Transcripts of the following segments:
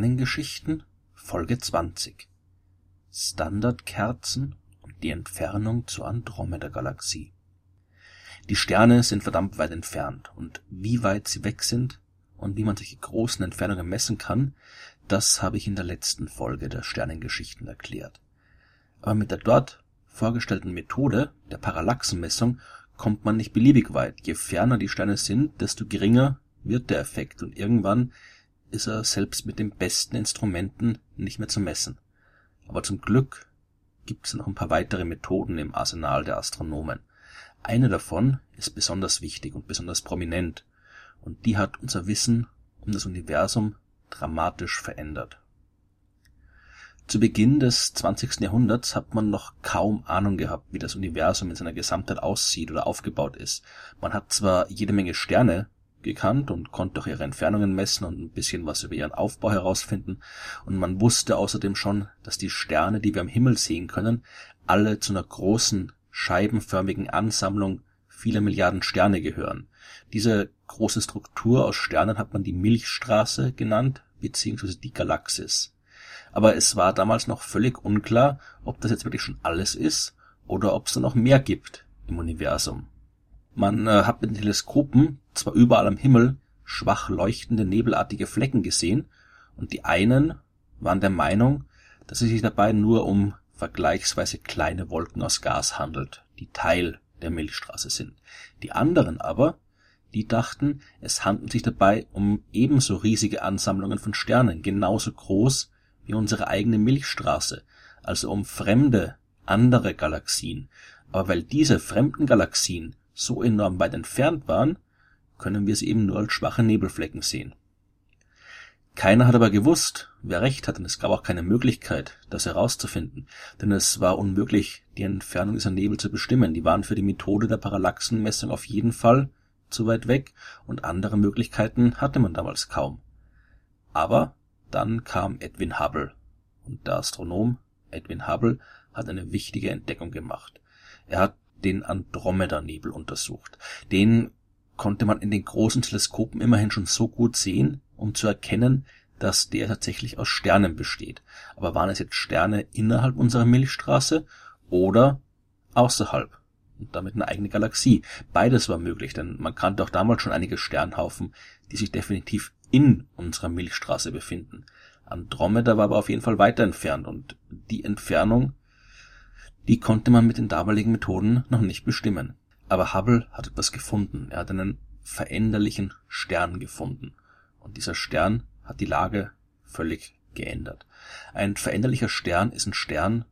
Sternengeschichten Folge 20 Standardkerzen und die Entfernung zur Andromeda-Galaxie Die Sterne sind verdammt weit entfernt, und wie weit sie weg sind und wie man solche großen Entfernungen messen kann, das habe ich in der letzten Folge der Sternengeschichten erklärt. Aber mit der dort vorgestellten Methode der Parallaxenmessung kommt man nicht beliebig weit. Je ferner die Sterne sind, desto geringer wird der Effekt, und irgendwann ist er selbst mit den besten Instrumenten nicht mehr zu messen. Aber zum Glück gibt es noch ein paar weitere Methoden im Arsenal der Astronomen. Eine davon ist besonders wichtig und besonders prominent, und die hat unser Wissen um das Universum dramatisch verändert. Zu Beginn des 20. Jahrhunderts hat man noch kaum Ahnung gehabt, wie das Universum in seiner Gesamtheit aussieht oder aufgebaut ist. Man hat zwar jede Menge Sterne gekannt und konnte auch ihre Entfernungen messen und ein bisschen was über ihren Aufbau herausfinden, und man wusste außerdem schon, dass die Sterne, die wir am Himmel sehen können, alle zu einer großen, scheibenförmigen Ansammlung vieler Milliarden Sterne gehören. Diese große Struktur aus Sternen hat man die Milchstraße genannt, beziehungsweise die Galaxis. Aber es war damals noch völlig unklar, ob das jetzt wirklich schon alles ist oder ob es da noch mehr gibt im Universum. Man äh, hat mit den Teleskopen zwar überall am Himmel schwach leuchtende nebelartige Flecken gesehen, und die einen waren der Meinung, dass es sich dabei nur um vergleichsweise kleine Wolken aus Gas handelt, die Teil der Milchstraße sind. Die anderen aber, die dachten, es handelt sich dabei um ebenso riesige Ansammlungen von Sternen, genauso groß wie unsere eigene Milchstraße, also um fremde, andere Galaxien. Aber weil diese fremden Galaxien so enorm weit entfernt waren, können wir sie eben nur als schwache Nebelflecken sehen. Keiner hat aber gewusst, wer recht hat, und es gab auch keine Möglichkeit, das herauszufinden, denn es war unmöglich, die Entfernung dieser Nebel zu bestimmen. Die waren für die Methode der Parallaxenmessung auf jeden Fall zu weit weg, und andere Möglichkeiten hatte man damals kaum. Aber dann kam Edwin Hubble, und der Astronom Edwin Hubble hat eine wichtige Entdeckung gemacht. Er hat den Andromeda-Nebel untersucht. Den konnte man in den großen Teleskopen immerhin schon so gut sehen, um zu erkennen, dass der tatsächlich aus Sternen besteht. Aber waren es jetzt Sterne innerhalb unserer Milchstraße oder außerhalb? Und damit eine eigene Galaxie. Beides war möglich, denn man kannte auch damals schon einige Sternhaufen, die sich definitiv in unserer Milchstraße befinden. Andromeda war aber auf jeden Fall weiter entfernt und die Entfernung die konnte man mit den damaligen Methoden noch nicht bestimmen. Aber Hubble hat etwas gefunden. Er hat einen veränderlichen Stern gefunden. Und dieser Stern hat die Lage völlig geändert. Ein veränderlicher Stern ist ein Stern,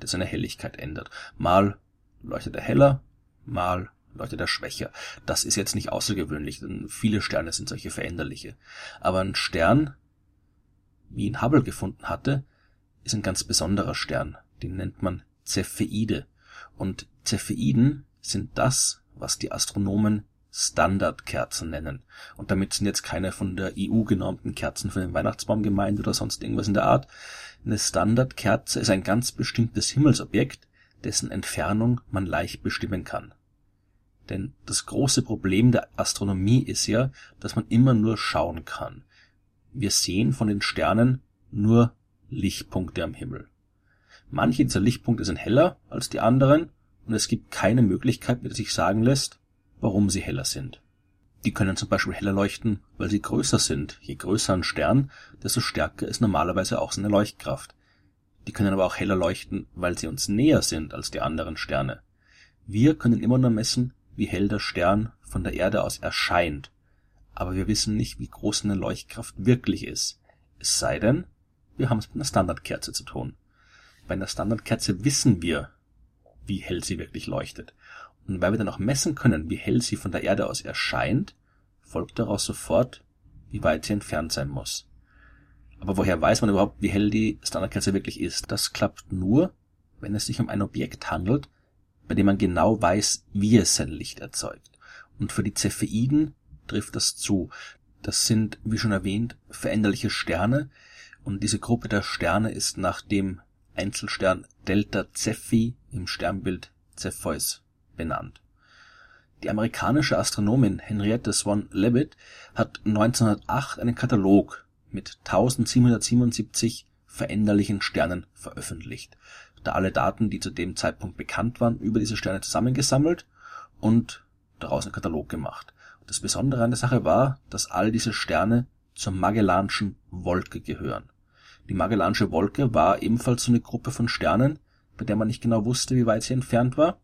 der seine Helligkeit ändert. Mal leuchtet er heller, mal leuchtet er schwächer. Das ist jetzt nicht außergewöhnlich, denn viele Sterne sind solche veränderliche. Aber ein Stern, wie ihn Hubble gefunden hatte, ist ein ganz besonderer Stern. Den nennt man Cepheide. Und Cepheiden sind das, was die Astronomen Standardkerzen nennen. Und damit sind jetzt keine von der EU genormten Kerzen für den Weihnachtsbaum gemeint oder sonst irgendwas in der Art. Eine Standardkerze ist ein ganz bestimmtes Himmelsobjekt, dessen Entfernung man leicht bestimmen kann. Denn das große Problem der Astronomie ist ja, dass man immer nur schauen kann. Wir sehen von den Sternen nur Lichtpunkte am Himmel. Manche dieser Lichtpunkte sind heller als die anderen und es gibt keine Möglichkeit, mit der sich sagen lässt, warum sie heller sind. Die können zum Beispiel heller leuchten, weil sie größer sind. Je größer ein Stern, desto stärker ist normalerweise auch seine Leuchtkraft. Die können aber auch heller leuchten, weil sie uns näher sind als die anderen Sterne. Wir können immer nur messen, wie hell der Stern von der Erde aus erscheint, aber wir wissen nicht, wie groß seine Leuchtkraft wirklich ist. Es sei denn, wir haben es mit einer Standardkerze zu tun. Bei einer Standardkerze wissen wir, wie hell sie wirklich leuchtet. Und weil wir dann auch messen können, wie hell sie von der Erde aus erscheint, folgt daraus sofort, wie weit sie entfernt sein muss. Aber woher weiß man überhaupt, wie hell die Standardkerze wirklich ist? Das klappt nur, wenn es sich um ein Objekt handelt, bei dem man genau weiß, wie es sein Licht erzeugt. Und für die Cepheiden trifft das zu. Das sind, wie schon erwähnt, veränderliche Sterne, und diese Gruppe der Sterne ist nach dem Einzelstern Delta Cephei im Sternbild Cepheus benannt. Die amerikanische Astronomin Henriette Swan Leavitt hat 1908 einen Katalog mit 1777 veränderlichen Sternen veröffentlicht. Da alle Daten, die zu dem Zeitpunkt bekannt waren, über diese Sterne zusammengesammelt und daraus einen Katalog gemacht. Das Besondere an der Sache war, dass all diese Sterne zur Magellanschen Wolke gehören. Die Magellansche Wolke war ebenfalls so eine Gruppe von Sternen, bei der man nicht genau wusste, wie weit sie entfernt war.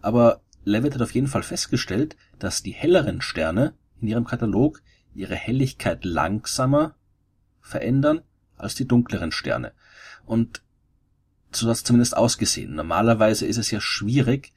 Aber Levitt hat auf jeden Fall festgestellt, dass die helleren Sterne in ihrem Katalog ihre Helligkeit langsamer verändern als die dunkleren Sterne. Und so hat es zumindest ausgesehen. Normalerweise ist es ja schwierig,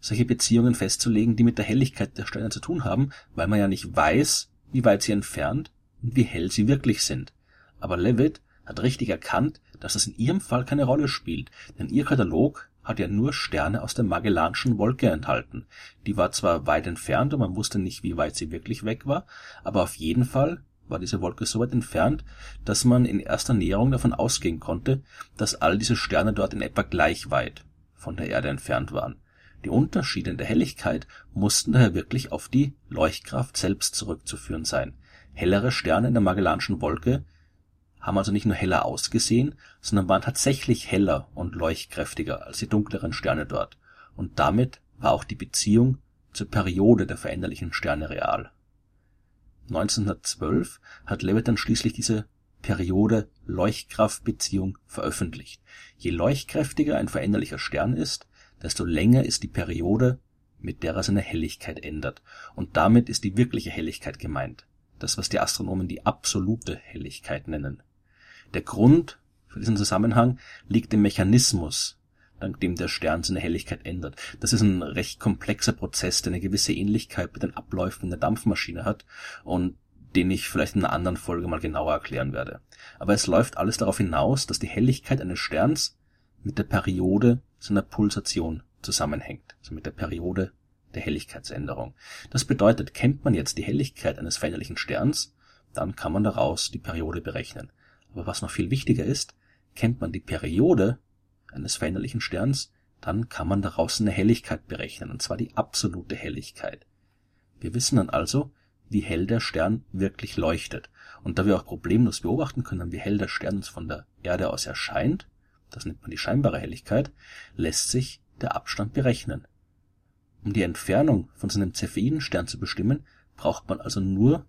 solche Beziehungen festzulegen, die mit der Helligkeit der Sterne zu tun haben, weil man ja nicht weiß, wie weit sie entfernt und wie hell sie wirklich sind. Aber Levitt hat richtig erkannt, dass das in ihrem Fall keine Rolle spielt, denn ihr Katalog hat ja nur Sterne aus der Magellanschen Wolke enthalten. Die war zwar weit entfernt und man wusste nicht, wie weit sie wirklich weg war, aber auf jeden Fall war diese Wolke so weit entfernt, dass man in erster Näherung davon ausgehen konnte, dass all diese Sterne dort in etwa gleich weit von der Erde entfernt waren. Die Unterschiede in der Helligkeit mussten daher wirklich auf die Leuchtkraft selbst zurückzuführen sein. Hellere Sterne in der Magellanschen Wolke haben also nicht nur heller ausgesehen, sondern waren tatsächlich heller und leuchtkräftiger als die dunkleren Sterne dort, und damit war auch die Beziehung zur Periode der veränderlichen Sterne real. 1912 hat Levitt dann schließlich diese Periode Leuchtkraftbeziehung veröffentlicht. Je leuchtkräftiger ein veränderlicher Stern ist, desto länger ist die Periode, mit der er seine Helligkeit ändert, und damit ist die wirkliche Helligkeit gemeint, das was die Astronomen die absolute Helligkeit nennen. Der Grund für diesen Zusammenhang liegt im Mechanismus, dank dem der Stern seine Helligkeit ändert. Das ist ein recht komplexer Prozess, der eine gewisse Ähnlichkeit mit den Abläufen der Dampfmaschine hat und den ich vielleicht in einer anderen Folge mal genauer erklären werde. Aber es läuft alles darauf hinaus, dass die Helligkeit eines Sterns mit der Periode seiner Pulsation zusammenhängt, also mit der Periode der Helligkeitsänderung. Das bedeutet, kennt man jetzt die Helligkeit eines veränderlichen Sterns, dann kann man daraus die Periode berechnen. Aber was noch viel wichtiger ist, kennt man die Periode eines veränderlichen Sterns, dann kann man daraus eine Helligkeit berechnen, und zwar die absolute Helligkeit. Wir wissen dann also, wie hell der Stern wirklich leuchtet. Und da wir auch problemlos beobachten können, wie hell der Stern uns von der Erde aus erscheint, das nennt man die scheinbare Helligkeit, lässt sich der Abstand berechnen. Um die Entfernung von seinem Cepheidenstern zu bestimmen, braucht man also nur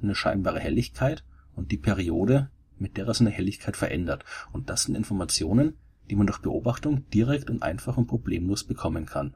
seine scheinbare Helligkeit und die Periode, mit der er seine Helligkeit verändert. Und das sind Informationen, die man durch Beobachtung direkt und einfach und problemlos bekommen kann.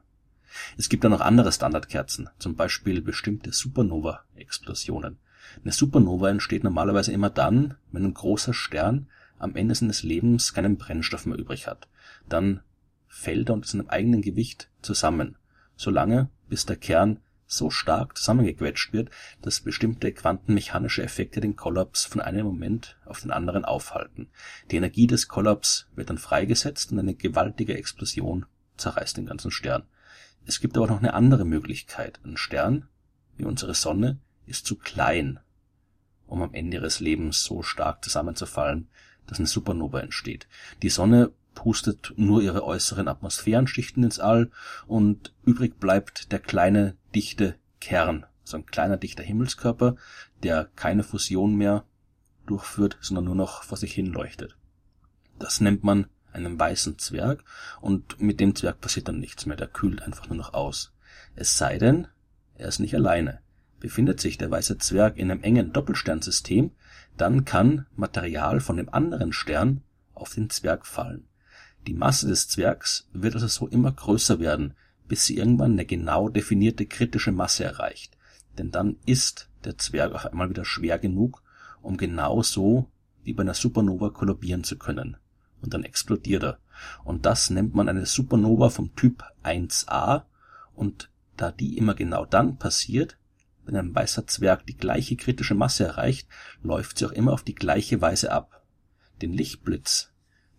Es gibt dann noch andere Standardkerzen, zum Beispiel bestimmte Supernova-Explosionen. Eine Supernova entsteht normalerweise immer dann, wenn ein großer Stern am Ende seines Lebens keinen Brennstoff mehr übrig hat. Dann fällt er unter seinem eigenen Gewicht zusammen, solange bis der Kern so stark zusammengequetscht wird, dass bestimmte quantenmechanische Effekte den Kollaps von einem Moment auf den anderen aufhalten. Die Energie des Kollaps wird dann freigesetzt und eine gewaltige Explosion zerreißt den ganzen Stern. Es gibt aber noch eine andere Möglichkeit. Ein Stern, wie unsere Sonne, ist zu klein, um am Ende ihres Lebens so stark zusammenzufallen, dass eine Supernova entsteht. Die Sonne pustet nur ihre äußeren Atmosphärenschichten ins All und übrig bleibt der kleine, dichte Kern, so ein kleiner, dichter Himmelskörper, der keine Fusion mehr durchführt, sondern nur noch vor sich hin leuchtet. Das nennt man einen weißen Zwerg und mit dem Zwerg passiert dann nichts mehr, der kühlt einfach nur noch aus. Es sei denn, er ist nicht alleine. Befindet sich der weiße Zwerg in einem engen Doppelsternsystem, dann kann Material von dem anderen Stern auf den Zwerg fallen. Die Masse des Zwergs wird also so immer größer werden, bis sie irgendwann eine genau definierte kritische Masse erreicht, denn dann ist der Zwerg auf einmal wieder schwer genug, um genau so wie bei einer Supernova kollabieren zu können. Und dann explodiert er. Und das nennt man eine Supernova vom Typ 1a. Und da die immer genau dann passiert, wenn ein weißer Zwerg die gleiche kritische Masse erreicht, läuft sie auch immer auf die gleiche Weise ab. Den Lichtblitz,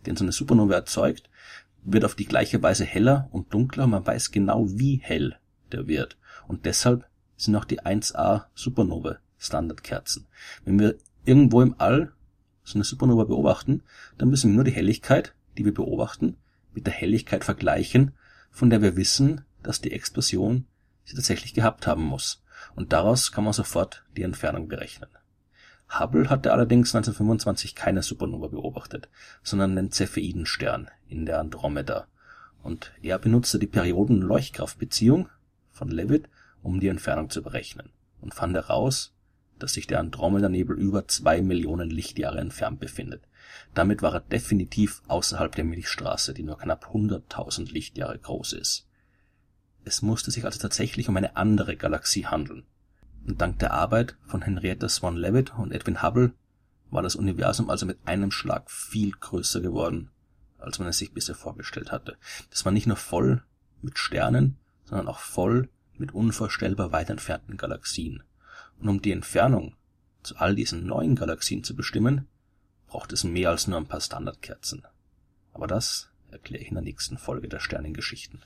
den so eine Supernova erzeugt, wird auf die gleiche Weise heller und dunkler, man weiß genau, wie hell der wird. Und deshalb sind auch die 1A Supernova Standardkerzen. Wenn wir irgendwo im All so eine Supernova beobachten, dann müssen wir nur die Helligkeit, die wir beobachten, mit der Helligkeit vergleichen, von der wir wissen, dass die Explosion sie tatsächlich gehabt haben muss. Und daraus kann man sofort die Entfernung berechnen. Hubble hatte allerdings 1925 keine Supernova beobachtet, sondern einen Cepheidenstern in der Andromeda, und er benutzte die Perioden-Leuchtkraftbeziehung von Leavitt, um die Entfernung zu berechnen, und fand heraus, dass sich der Andromedanebel über zwei Millionen Lichtjahre entfernt befindet. Damit war er definitiv außerhalb der Milchstraße, die nur knapp 100.000 Lichtjahre groß ist. Es musste sich also tatsächlich um eine andere Galaxie handeln. Und dank der Arbeit von Henrietta Swan Leavitt und Edwin Hubble war das Universum also mit einem Schlag viel größer geworden, als man es sich bisher vorgestellt hatte. Das war nicht nur voll mit Sternen, sondern auch voll mit unvorstellbar weit entfernten Galaxien. Und um die Entfernung zu all diesen neuen Galaxien zu bestimmen, braucht es mehr als nur ein paar Standardkerzen. Aber das erkläre ich in der nächsten Folge der Sternengeschichten.